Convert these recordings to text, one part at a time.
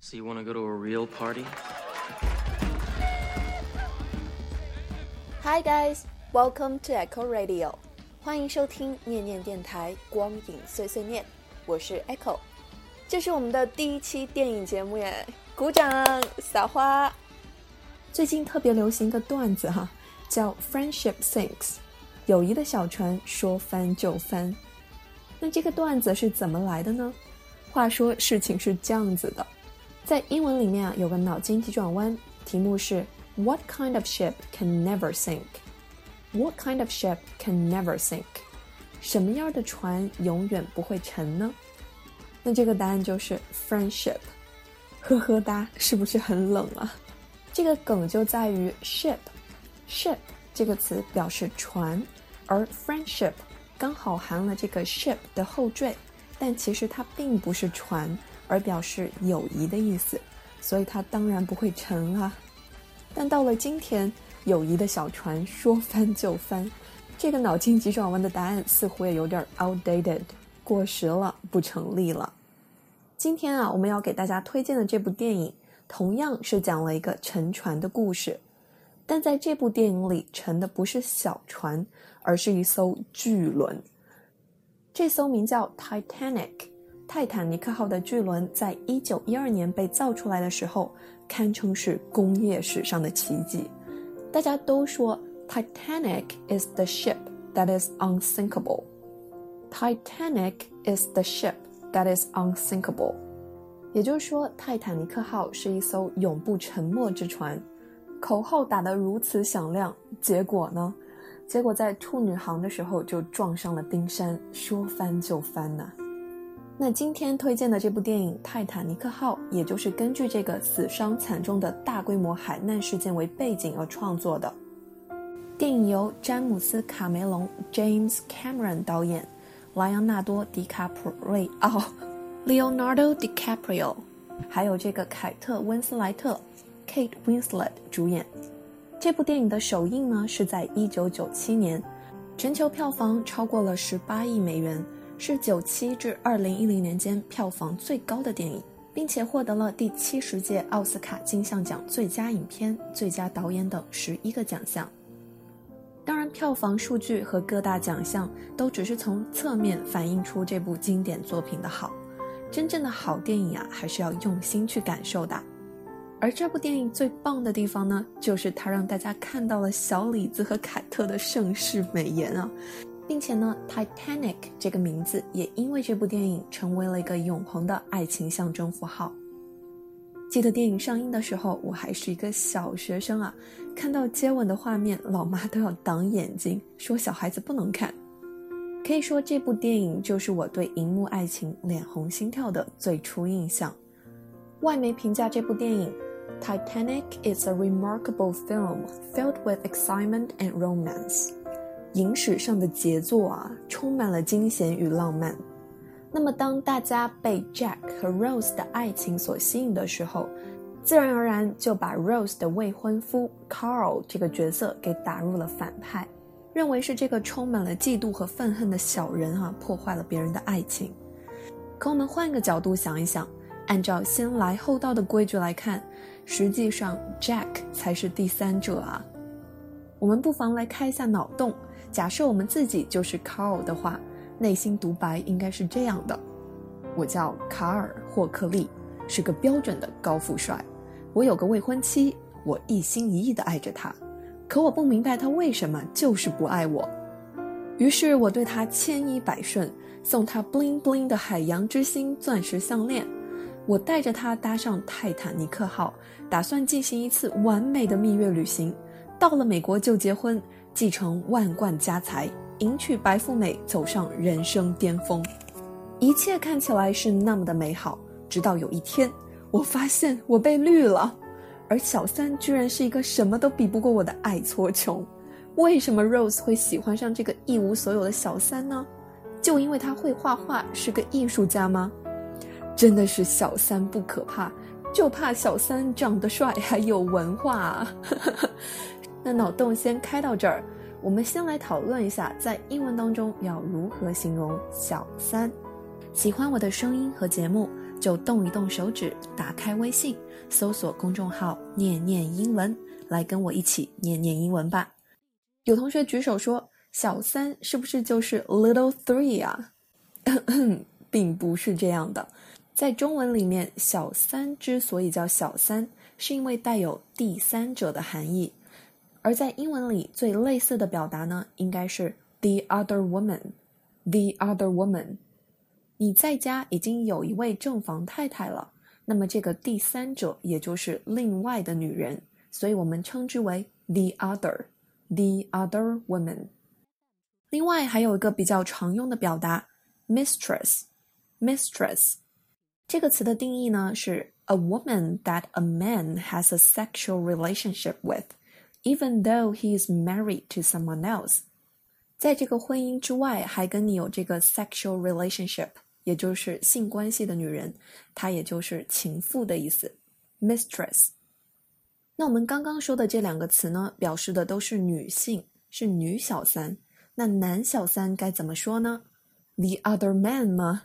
So you want to go to a real party? Hi guys, welcome to Echo Radio，欢迎收听念念电台光影碎碎念，我是 Echo，这是我们的第一期电影节目耶，鼓掌撒花。最近特别流行一个段子哈，叫 Friendship sinks，友谊的小船说翻就翻。那这个段子是怎么来的呢？话说事情是这样子的。在英文里面啊，有个脑筋急转弯，题目是 What kind of ship can never sink? What kind of ship can never sink? 什么样的船永远不会沉呢？那这个答案就是 friendship。呵呵哒，是不是很冷啊？这个梗就在于 ship，ship 这个词表示船，而 friendship 刚好含了这个 ship 的后缀，但其实它并不是船。而表示友谊的意思，所以它当然不会沉啊。但到了今天，友谊的小船说翻就翻，这个脑筋急转弯的答案似乎也有点 outdated，过时了，不成立了。今天啊，我们要给大家推荐的这部电影，同样是讲了一个沉船的故事，但在这部电影里，沉的不是小船，而是一艘巨轮。这艘名叫 Titanic。泰坦尼克号的巨轮在一九一二年被造出来的时候，堪称是工业史上的奇迹。大家都说 Titanic is the ship that is unsinkable。Titanic is the ship that is unsinkable。也就是说，泰坦尼克号是一艘永不沉没之船。口号打得如此响亮，结果呢？结果在处女航的时候就撞上了冰山，说翻就翻呐。那今天推荐的这部电影《泰坦尼克号》，也就是根据这个死伤惨重的大规模海难事件为背景而创作的。电影由詹姆斯·卡梅隆 （James Cameron） 导演，莱昂纳多·迪卡普瑞奥 （Leonardo DiCaprio），还有这个凯特·温斯莱特 （Kate Winslet） 主演。这部电影的首映呢是在1997年，全球票房超过了18亿美元。是九七至二零一零年间票房最高的电影，并且获得了第七十届奥斯卡金像奖最佳影片、最佳导演等十一个奖项。当然，票房数据和各大奖项都只是从侧面反映出这部经典作品的好。真正的好电影啊，还是要用心去感受的。而这部电影最棒的地方呢，就是它让大家看到了小李子和凯特的盛世美颜啊。并且呢，Titanic 这个名字也因为这部电影成为了一个永恒的爱情象征符号。记得电影上映的时候，我还是一个小学生啊，看到接吻的画面，老妈都要挡眼睛，说小孩子不能看。可以说，这部电影就是我对荧幕爱情脸红心跳的最初印象。外媒评价这部电影：Titanic is a remarkable film filled with excitement and romance。影史上的杰作啊，充满了惊险与浪漫。那么，当大家被 Jack 和 Rose 的爱情所吸引的时候，自然而然就把 Rose 的未婚夫 Carl 这个角色给打入了反派，认为是这个充满了嫉妒和愤恨的小人啊，破坏了别人的爱情。可我们换个角度想一想，按照先来后到的规矩来看，实际上 Jack 才是第三者啊。我们不妨来开一下脑洞。假设我们自己就是 Carl 的话，内心独白应该是这样的：我叫卡尔·霍克利，是个标准的高富帅。我有个未婚妻，我一心一意地爱着她，可我不明白她为什么就是不爱我。于是我对他千依百顺，送他 bling bling 的海洋之心钻石项链。我带着他搭上泰坦尼克号，打算进行一次完美的蜜月旅行。到了美国就结婚。继承万贯家财，迎娶白富美，走上人生巅峰，一切看起来是那么的美好。直到有一天，我发现我被绿了，而小三居然是一个什么都比不过我的爱搓穷。为什么 Rose 会喜欢上这个一无所有的小三呢？就因为他会画画，是个艺术家吗？真的是小三不可怕，就怕小三长得帅还有文化。那脑洞先开到这儿，我们先来讨论一下，在英文当中要如何形容小三。喜欢我的声音和节目，就动一动手指，打开微信，搜索公众号“念念英文”，来跟我一起念念英文吧。有同学举手说：“小三是不是就是 little three 啊？” 并不是这样的，在中文里面，小三之所以叫小三，是因为带有第三者的含义。而在英文里最类似的表达呢，应该是 the other woman，the other woman。你在家已经有一位正房太太了，那么这个第三者也就是另外的女人，所以我们称之为 the other，the other woman。另外还有一个比较常用的表达 mistress，mistress 这个词的定义呢是 a woman that a man has a sexual relationship with。 Even though he is married to someone else，在这个婚姻之外还跟你有这个 sexual relationship，也就是性关系的女人，她也就是情妇的意思，mistress。那我们刚刚说的这两个词呢，表示的都是女性，是女小三。那男小三该怎么说呢？The other man 吗？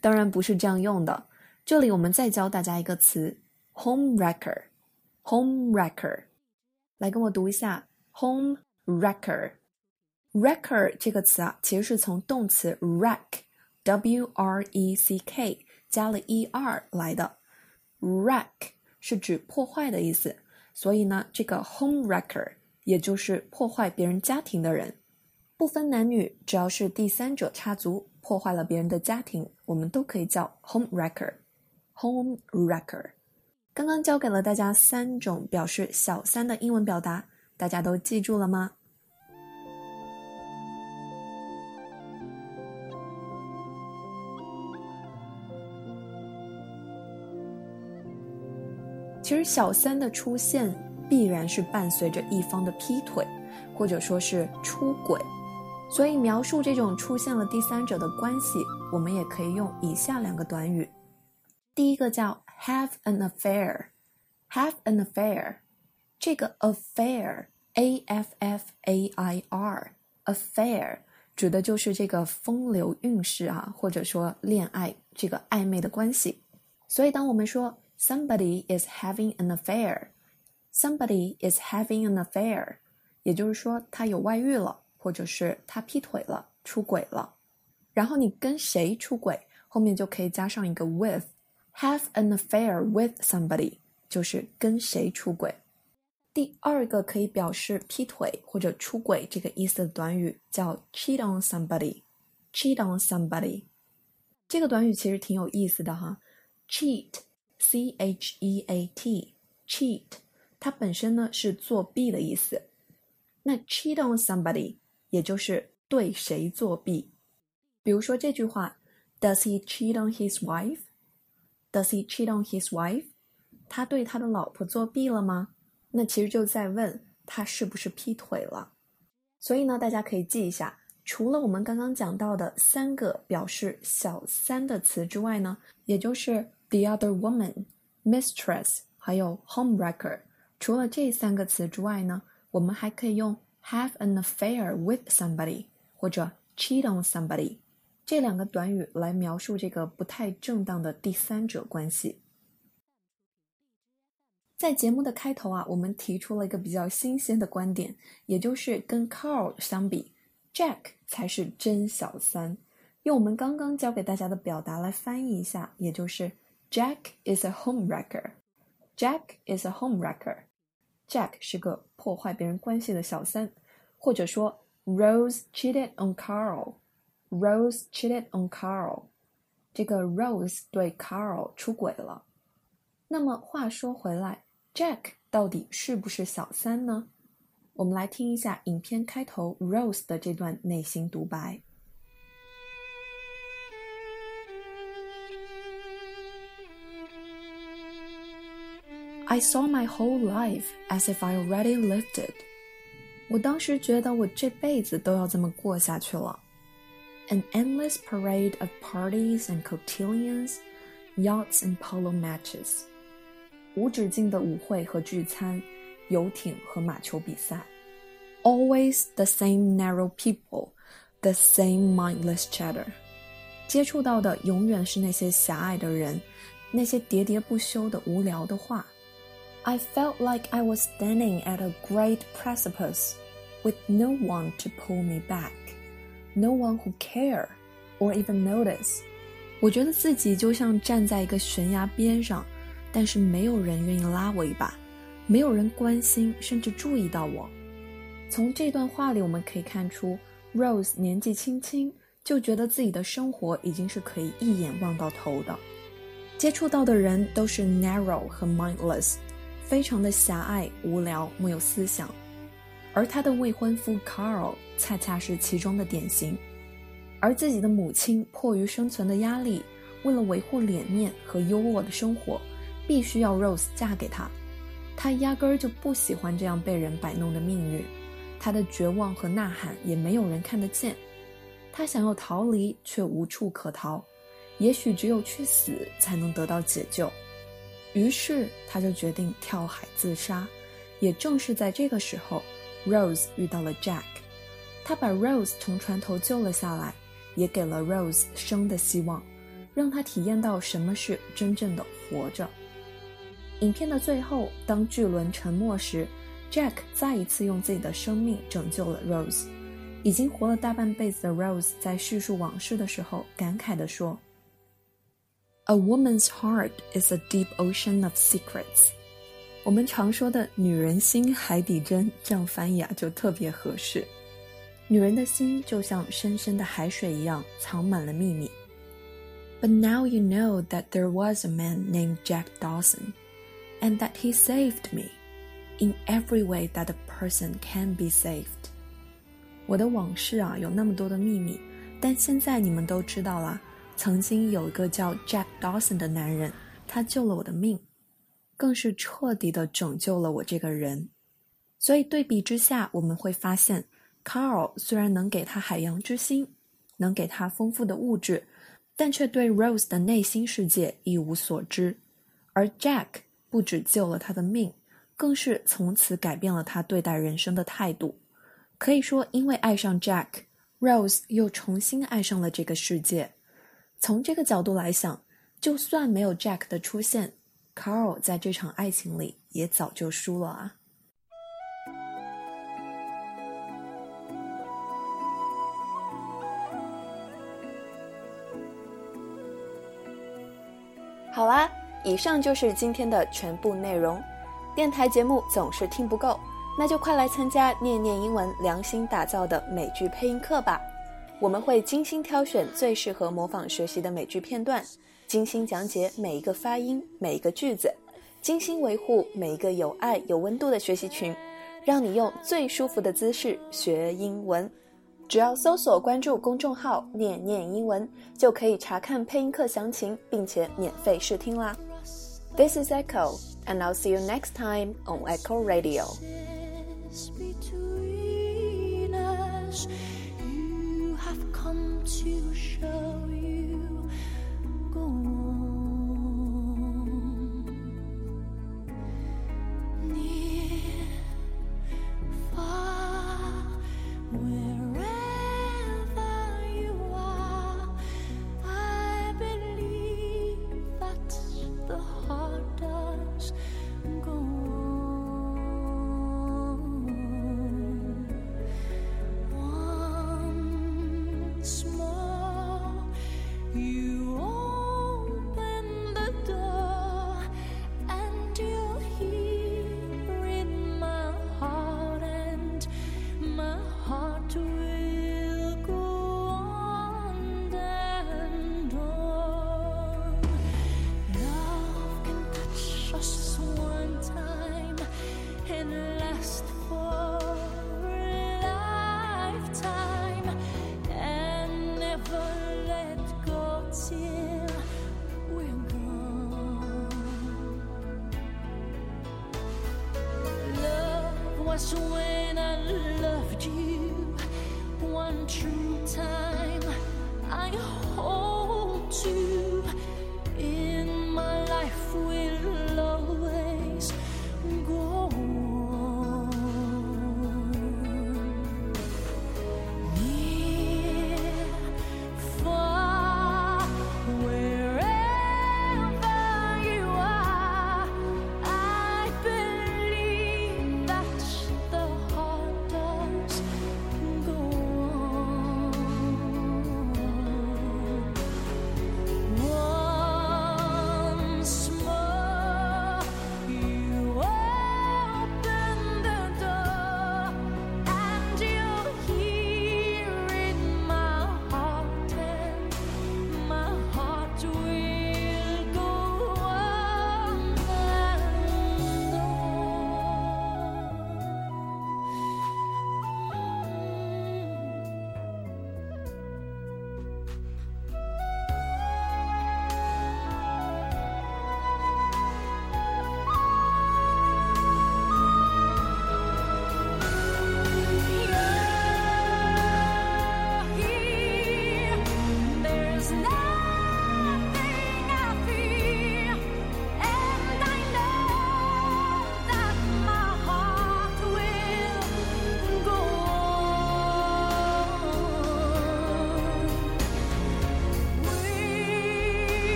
当然不是这样用的。这里我们再教大家一个词，home wrecker。home wrecker。来跟我读一下 home wrecker。wrecker 这个词啊，其实是从动词 wreck，w r e c k 加了 e r 来的。wreck 是指破坏的意思，所以呢，这个 home wrecker 也就是破坏别人家庭的人，不分男女，只要是第三者插足，破坏了别人的家庭，我们都可以叫 home wrecker。home wrecker。刚刚教给了大家三种表示小三的英文表达，大家都记住了吗？其实小三的出现必然是伴随着一方的劈腿，或者说是出轨，所以描述这种出现了第三者的关系，我们也可以用以下两个短语。第一个叫。have an affair, have an affair，这个 affair a f f a i r affair 指的就是这个风流韵事啊，或者说恋爱这个暧昧的关系。所以当我们说 somebody is having an affair，somebody is having an affair，也就是说他有外遇了，或者是他劈腿了、出轨了。然后你跟谁出轨，后面就可以加上一个 with。 Have an affair with somebody 就是跟谁出轨。第二个可以表示劈腿或者出轨这个意思的短语叫 cheat on somebody。cheat on somebody 这个短语其实挺有意思的哈。cheat，c h e a t，cheat 它本身呢是作弊的意思。那 cheat on somebody 也就是对谁作弊。比如说这句话，Does he cheat on his wife？Does he cheat on his wife？他对他的老婆作弊了吗？那其实就在问他是不是劈腿了。所以呢，大家可以记一下，除了我们刚刚讲到的三个表示小三的词之外呢，也就是 the other woman、mistress，还有 homewrecker。除了这三个词之外呢，我们还可以用 have an affair with somebody 或者 cheat on somebody。这两个短语来描述这个不太正当的第三者关系。在节目的开头啊，我们提出了一个比较新鲜的观点，也就是跟 Carl 相比，Jack 才是真小三。用我们刚刚教给大家的表达来翻译一下，也就是 Jack is a home wrecker。Jack is a home wrecker。Jack 是个破坏别人关系的小三，或者说 Rose cheated on Carl。Rose cheated on Carl，这个 Rose 对 Carl 出轨了。那么话说回来，Jack 到底是不是小三呢？我们来听一下影片开头 Rose 的这段内心独白。I saw my whole life as if I already lived it。我当时觉得我这辈子都要这么过下去了。an endless parade of parties and cotillions, yachts and polo matches，无止境的舞会和聚餐，游艇和马球比赛。Always the same narrow people, the same mindless chatter。 接触到的永远是那些狭隘的人，那些喋喋不休的无聊的话。I felt like I was standing at a great precipice, with no one to pull me back, No one who care or even notice. 我觉得自己就像站在一个悬崖边上，但是没有人愿意拉我一把，没有人关心甚至注意到我。从这段话里，我们可以看出，Rose 年纪轻轻就觉得自己的生活已经是可以一眼望到头的，接触到的人都是 narrow 和 mindless。非常的狭隘、无聊、没有思想，而他的未婚夫 Carl 恰恰是其中的典型。而自己的母亲迫于生存的压力，为了维护脸面和优渥的生活，必须要 Rose 嫁给他。他压根儿就不喜欢这样被人摆弄的命运，他的绝望和呐喊也没有人看得见。他想要逃离，却无处可逃，也许只有去死才能得到解救。于是他就决定跳海自杀。也正是在这个时候，Rose 遇到了 Jack，他把 Rose 从船头救了下来，也给了 Rose 生的希望，让他体验到什么是真正的活着。影片的最后，当巨轮沉没时，Jack 再一次用自己的生命拯救了 Rose。已经活了大半辈子的 Rose 在叙述往事的时候感慨地说。A woman's heart is a deep ocean of secrets。我们常说的“女人心海底针”这样翻译啊，就特别合适。女人的心就像深深的海水一样，藏满了秘密。But now you know that there was a man named Jack Dawson, and that he saved me in every way that a person can be saved。我的往事啊，有那么多的秘密，但现在你们都知道了。曾经有一个叫 Jack Dawson 的男人，他救了我的命，更是彻底的拯救了我这个人。所以对比之下，我们会发现，Carl 虽然能给他海洋之心，能给他丰富的物质，但却对 Rose 的内心世界一无所知。而 Jack 不止救了他的命，更是从此改变了他对待人生的态度。可以说，因为爱上 Jack，Rose 又重新爱上了这个世界。从这个角度来想，就算没有 Jack 的出现，Carl 在这场爱情里也早就输了啊。好啦，以上就是今天的全部内容。电台节目总是听不够，那就快来参加念念英文良心打造的美剧配音课吧。我们会精心挑选最适合模仿学习的美剧片段，精心讲解每一个发音、每一个句子，精心维护每一个有爱、有温度的学习群，让你用最舒服的姿势学英文。只要搜索关注公众号“念念英文”，就可以查看配音课详情，并且免费试听啦。This is Echo, and I'll see you next time on Echo Radio. to show you 过我。I loved you. One true time I hold you in my life will